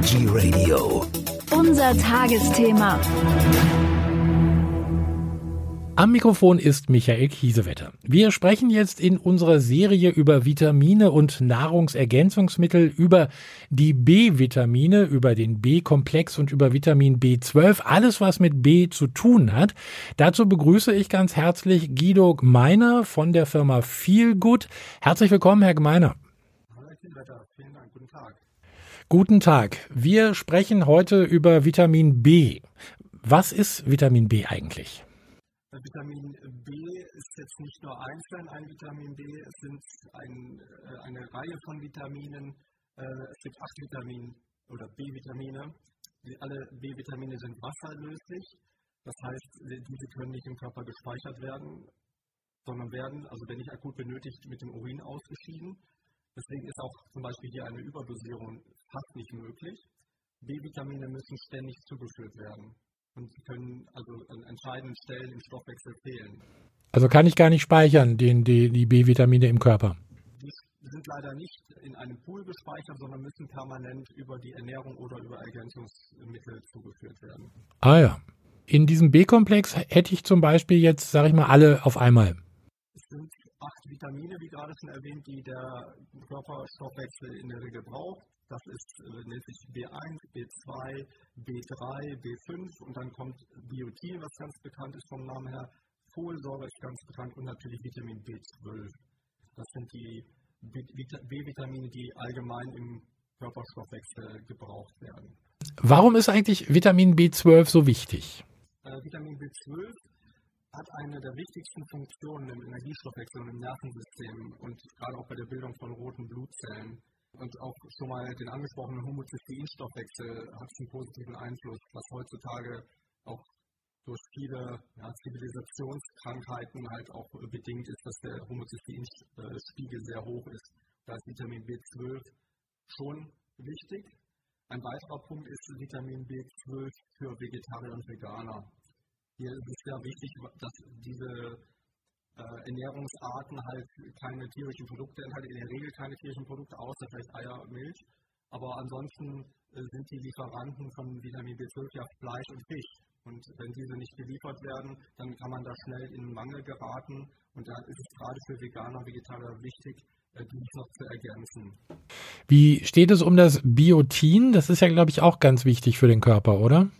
Energy Radio. Unser Tagesthema. Am Mikrofon ist Michael Kiesewetter. Wir sprechen jetzt in unserer Serie über Vitamine und Nahrungsergänzungsmittel, über die B-Vitamine, über den B-Komplex und über Vitamin B12, alles was mit B zu tun hat. Dazu begrüße ich ganz herzlich Guido Gmeiner von der Firma Feelgood. Herzlich willkommen, Herr Gmeiner. Hallo, Herr Kiesewetter. Vielen Dank. Guten Tag. Guten Tag. Wir sprechen heute über Vitamin B. Was ist Vitamin B eigentlich? Vitamin B ist jetzt nicht nur einzeln ein Vitamin B, es sind ein, äh, eine Reihe von Vitaminen. Äh, es gibt acht Vitamine oder B-Vitamine. Alle B-Vitamine sind wasserlöslich. Das heißt, diese können nicht im Körper gespeichert werden, sondern werden, also wenn nicht akut benötigt, mit dem Urin ausgeschieden. Deswegen ist auch zum Beispiel hier eine Überdosierung fast nicht möglich. B-Vitamine müssen ständig zugeführt werden und sie können also an entscheidenden Stellen im Stoffwechsel fehlen. Also kann ich gar nicht speichern, den, die, die B-Vitamine im Körper? Die sind leider nicht in einem Pool gespeichert, sondern müssen permanent über die Ernährung oder über Ergänzungsmittel zugeführt werden. Ah ja. In diesem B-Komplex hätte ich zum Beispiel jetzt, sage ich mal, alle auf einmal. Es sind acht Vitamine, wie gerade schon erwähnt, die der Körperstoffwechsel in der Regel braucht. Das ist, äh, nennt sich B1, B2, B3, B5 und dann kommt Biotin, was ganz bekannt ist vom Namen her. Folsäure ist ganz bekannt und natürlich Vitamin B12. Das sind die B-Vitamine, die allgemein im Körperstoffwechsel gebraucht werden. Warum ist eigentlich Vitamin B12 so wichtig? Äh, Vitamin B12 hat eine der wichtigsten Funktionen im Energiestoffwechsel und im Nervensystem und gerade auch bei der Bildung von roten Blutzellen. Und auch schon mal den angesprochenen Homozysteinstoffwechsel hat einen positiven Einfluss, was heutzutage auch durch viele ja, Zivilisationskrankheiten halt auch bedingt ist, dass der Homozysteinspiegel sehr hoch ist. Da ist Vitamin B12 schon wichtig. Ein weiterer Punkt ist Vitamin B12 für Vegetarier und Veganer. Hier ist es sehr wichtig, dass diese äh, Ernährungsarten halt keine tierischen Produkte enthalten, in der Regel keine tierischen Produkte, außer vielleicht Eier und Milch. Aber ansonsten äh, sind die Lieferanten von Vitamin B12 ja Fleisch und Fisch. Und wenn diese nicht geliefert werden, dann kann man da schnell in Mangel geraten. Und da ist es gerade für Veganer und Vegetarier wichtig, äh, die noch zu ergänzen. Wie steht es um das Biotin? Das ist ja, glaube ich, auch ganz wichtig für den Körper, oder?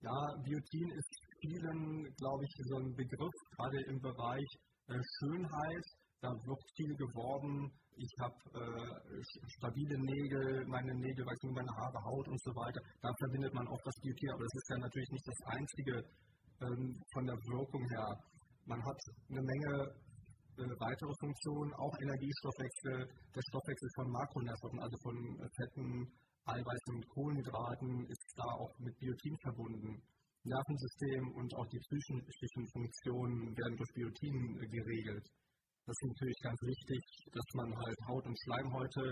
Ja, Biotin ist vielen, glaube ich, so ein Begriff, gerade im Bereich Schönheit. Da wird viel geworben. Ich habe äh, stabile Nägel, meine Nägel wachsen, meine Haare, Haut und so weiter. Da verbindet man auch das Beauty, aber das ist ja natürlich nicht das Einzige ähm, von der Wirkung her. Man hat eine Menge äh, weitere Funktionen, auch Energiestoffwechsel, der Stoffwechsel von Makronährstoffen, also von äh, Fetten, Eiweißen und Kohlenhydraten, ist da auch mit Biotin verbunden. Nervensystem und auch die psychischen Funktionen werden durch Biotin geregelt. Das ist natürlich ganz wichtig, dass man halt Haut- und Schleimhäute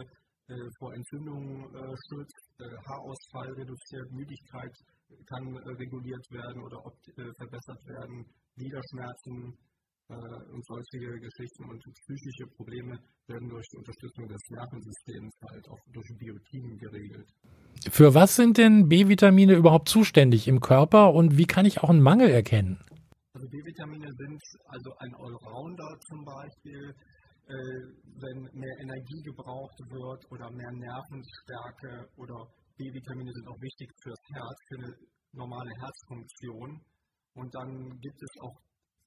äh, vor Entzündungen äh, schützt, äh, Haarausfall reduziert, Müdigkeit kann äh, reguliert werden oder äh, verbessert werden, Gliederschmerzen und solche Geschichten und psychische Probleme werden durch die Unterstützung des Nervensystems halt auch durch Biotin geregelt. Für was sind denn B-Vitamine überhaupt zuständig im Körper und wie kann ich auch einen Mangel erkennen? Also B-Vitamine sind also ein Allrounder zum Beispiel, äh, wenn mehr Energie gebraucht wird oder mehr Nervenstärke oder B-Vitamine sind auch wichtig fürs Herz, für eine normale Herzfunktion. Und dann gibt es auch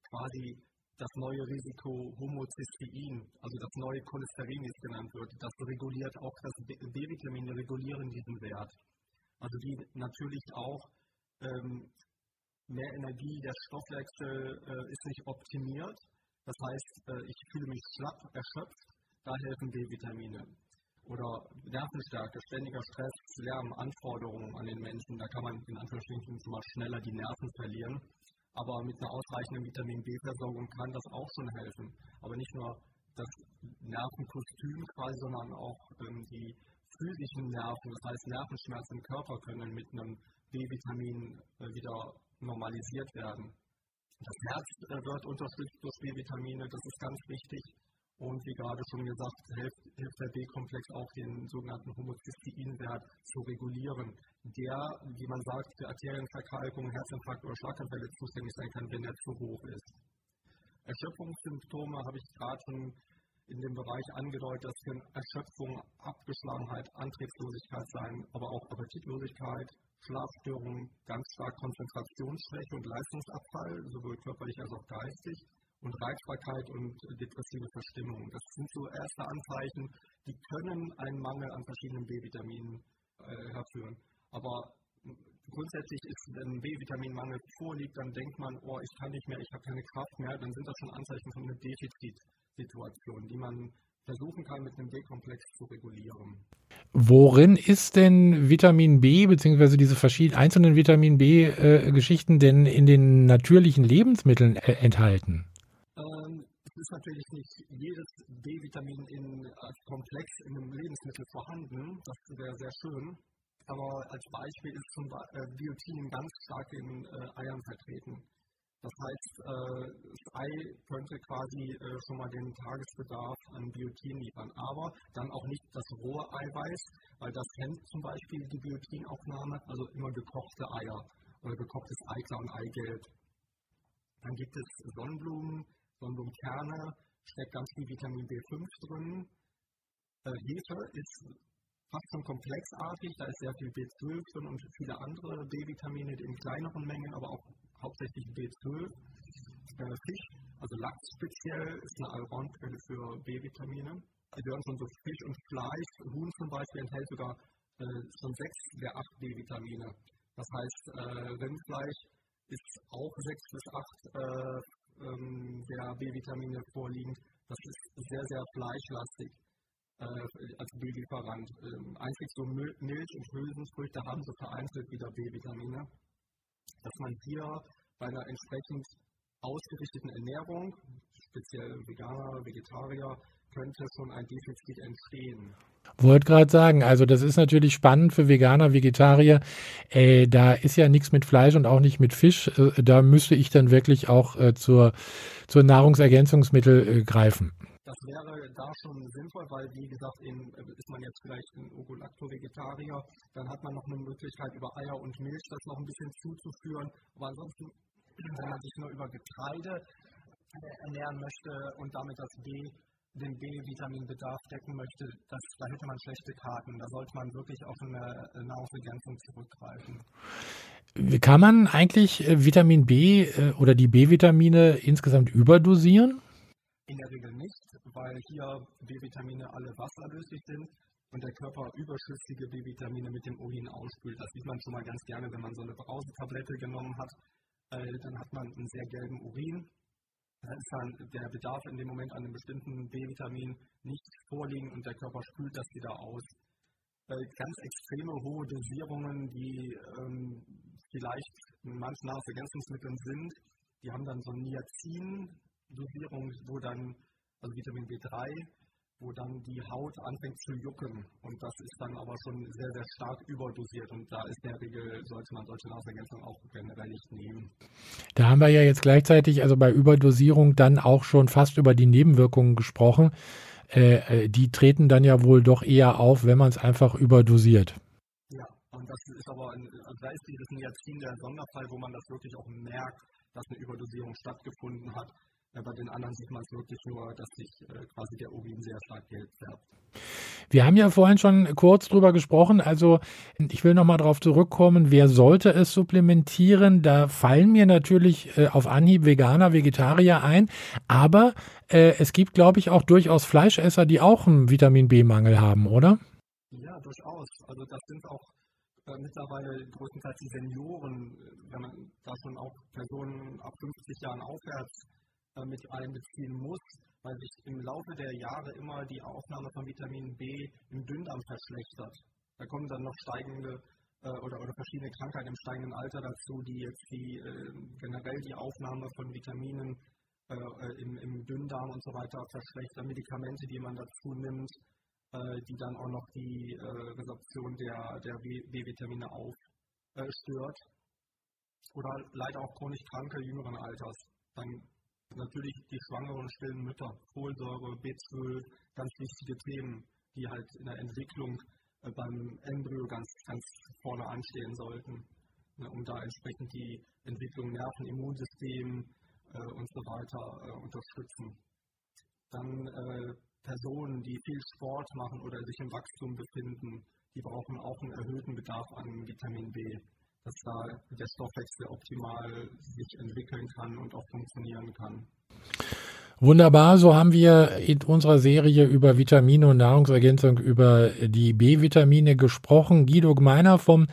quasi das neue Risiko Homozystein, also das neue Cholesterin, wie es genannt wird, das reguliert auch das B-Vitamine, regulieren diesen Wert. Also die natürlich auch ähm, mehr Energie, der Stoffwechsel äh, ist nicht optimiert. Das heißt, äh, ich fühle mich schlapp, erschöpft, da helfen B-Vitamine. Oder Nervenstärke, ständiger Stress, Lärm, Anforderungen an den Menschen, da kann man in Anführungsstrichen mal schneller die Nerven verlieren. Aber mit einer ausreichenden Vitamin B-Versorgung kann das auch schon helfen. Aber nicht nur das Nervenkostüm quasi, sondern auch ähm, die physischen Nerven, das heißt Nervenschmerzen im Körper können mit einem B-Vitamin äh, wieder normalisiert werden. Das Herz äh, wird unterstützt durch B-Vitamine, das ist ganz wichtig. Und wie gerade schon gesagt, hilft, hilft der B-Komplex auch den sogenannten Homozysteinwert zu regulieren, der, wie man sagt, für Arterienverkalkung, Herzinfarkt oder Schlaganfälle zuständig sein kann, wenn er zu hoch ist. Erschöpfungssymptome habe ich gerade schon in dem Bereich angedeutet, das können Erschöpfung, Abgeschlagenheit, Antriebslosigkeit sein, aber auch Appetitlosigkeit, Schlafstörungen, ganz stark Konzentrationsschwäche und Leistungsabfall, sowohl körperlich als auch geistig und Reizbarkeit und depressive Verstimmung. Das sind so erste Anzeichen, die können einen Mangel an verschiedenen B-Vitaminen äh, herführen. Aber grundsätzlich ist, wenn ein B-Vitaminmangel vorliegt, dann denkt man, oh, ich kann nicht mehr, ich habe keine Kraft mehr, dann sind das schon Anzeichen von einer Defizitsituation, die man versuchen kann, mit einem B-Komplex zu regulieren. Worin ist denn Vitamin B bzw. diese verschiedenen einzelnen Vitamin B-Geschichten äh, denn in den natürlichen Lebensmitteln äh, enthalten? Ist natürlich nicht jedes B-Vitamin als Komplex in einem Lebensmittel vorhanden. Das wäre sehr schön. Aber als Beispiel ist zum Beispiel äh, Biotin ganz stark in äh, Eiern vertreten. Das heißt, äh, das Ei könnte quasi äh, schon mal den Tagesbedarf an Biotin liefern, aber dann auch nicht das rohe Eiweiß, weil das hemmt zum Beispiel die Biotinaufnahme, also immer gekochte Eier oder gekochtes Eiklar und Eigelb. Dann gibt es Sonnenblumen, Sonnenblumenkerne, steckt ganz viel Vitamin B5 drin. Äh, Hefe ist fast schon komplexartig, da ist sehr viel B12 drin und viele andere B-Vitamine in kleineren Mengen, aber auch hauptsächlich B12. Äh, Fisch, also Lachs speziell, ist eine Allroundquelle für B-Vitamine. Da gehören schon so Fisch und Fleisch. Huhn zum Beispiel enthält sogar äh, schon sechs der acht B-Vitamine. Das heißt, äh, Rindfleisch ist auch sechs bis acht äh, ähm, der B-Vitamine vorliegen. Das ist sehr, sehr fleischlastig äh, als B-Lieferant. Ähm, einzig so Milch und Hülsenfrüchte haben so vereinzelt wieder B-Vitamine. Dass man hier bei einer entsprechend ausgerichteten Ernährung, speziell Veganer, Vegetarier, könnte schon ein Defizit entstehen. Wollte gerade sagen, also das ist natürlich spannend für Veganer, Vegetarier. Äh, da ist ja nichts mit Fleisch und auch nicht mit Fisch. Äh, da müsste ich dann wirklich auch äh, zur, zur Nahrungsergänzungsmittel äh, greifen. Das wäre da schon sinnvoll, weil wie gesagt, in, äh, ist man jetzt vielleicht ein Ogolacto-Vegetarier, dann hat man noch eine Möglichkeit über Eier und Milch das noch ein bisschen zuzuführen. Aber ansonsten, wenn man sich nur über Getreide ernähren möchte und damit das B den B-Vitaminbedarf decken möchte, das, da hätte man schlechte Karten. Da sollte man wirklich auf eine Nahrungsergänzung zurückgreifen. Kann man eigentlich äh, Vitamin B äh, oder die B-Vitamine insgesamt überdosieren? In der Regel nicht, weil hier B-Vitamine alle wasserlöslich sind und der Körper überschüssige B-Vitamine mit dem Urin ausspült. Das sieht man schon mal ganz gerne, wenn man so eine Brausetablette genommen hat. Äh, dann hat man einen sehr gelben Urin da der Bedarf in dem Moment an einem bestimmten B-Vitamin nicht vorliegen und der Körper spült das wieder aus. Ganz extreme hohe Dosierungen, die ähm, vielleicht in manchen Nahrungsergänzungsmitteln sind, die haben dann so Niacin-Dosierung, wo dann, also Vitamin B3, wo dann die Haut anfängt zu jucken. Und das ist dann aber schon sehr, sehr stark überdosiert. Und da ist der Regel, sollte man solche Nahrungsergänzungen auch generell nicht nehmen. Da haben wir ja jetzt gleichzeitig, also bei Überdosierung, dann auch schon fast über die Nebenwirkungen gesprochen. Äh, äh die treten dann ja wohl doch eher auf, wenn man es einfach überdosiert. Ja, und das ist aber, ein, also da ist dieses Niacin der Sonderfall, wo man das wirklich auch merkt, dass eine Überdosierung stattgefunden hat. Bei den anderen sieht man es wirklich nur, dass sich äh, quasi der Urin sehr stark gelb färbt. Wir haben ja vorhin schon kurz drüber gesprochen. Also ich will nochmal darauf zurückkommen, wer sollte es supplementieren? Da fallen mir natürlich äh, auf Anhieb Veganer, Vegetarier ein. Aber äh, es gibt, glaube ich, auch durchaus Fleischesser, die auch einen Vitamin B-Mangel haben, oder? Ja, durchaus. Also das sind auch äh, mittlerweile größtenteils die Senioren, wenn man da schon auch Personen ab 50 Jahren aufwärts mit einbeziehen muss, weil sich im Laufe der Jahre immer die Aufnahme von Vitamin B im Dünndarm verschlechtert. Da kommen dann noch steigende äh, oder, oder verschiedene Krankheiten im steigenden Alter dazu, die jetzt die, äh, generell die Aufnahme von Vitaminen äh, im, im, Dünndarm und so weiter verschlechtern, Medikamente, die man dazu nimmt, äh, die dann auch noch die äh, Resorption der, der B-Vitamine aufstört. Oder leider auch chronisch kranke jüngeren Alters. Dann Natürlich die schwangeren stillen Mütter, Folsäure, B12, ganz wichtige Themen, die halt in der Entwicklung äh, beim Embryo ganz, ganz vorne anstehen sollten, ne, um da entsprechend die Entwicklung Nerven, Immunsystem äh, und so weiter äh, unterstützen. Dann äh, Personen, die viel Sport machen oder sich im Wachstum befinden, die brauchen auch einen erhöhten Bedarf an Vitamin B, dass da der Stoffwechsel optimal sich entwickeln kann und auch funktionieren kann. Wunderbar, so haben wir in unserer Serie über Vitamine und Nahrungsergänzung über die B-Vitamine gesprochen. Guido Gmeiner vom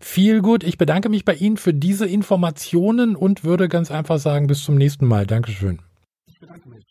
Feelgood. Ich bedanke mich bei Ihnen für diese Informationen und würde ganz einfach sagen, bis zum nächsten Mal. Dankeschön. Ich bedanke mich.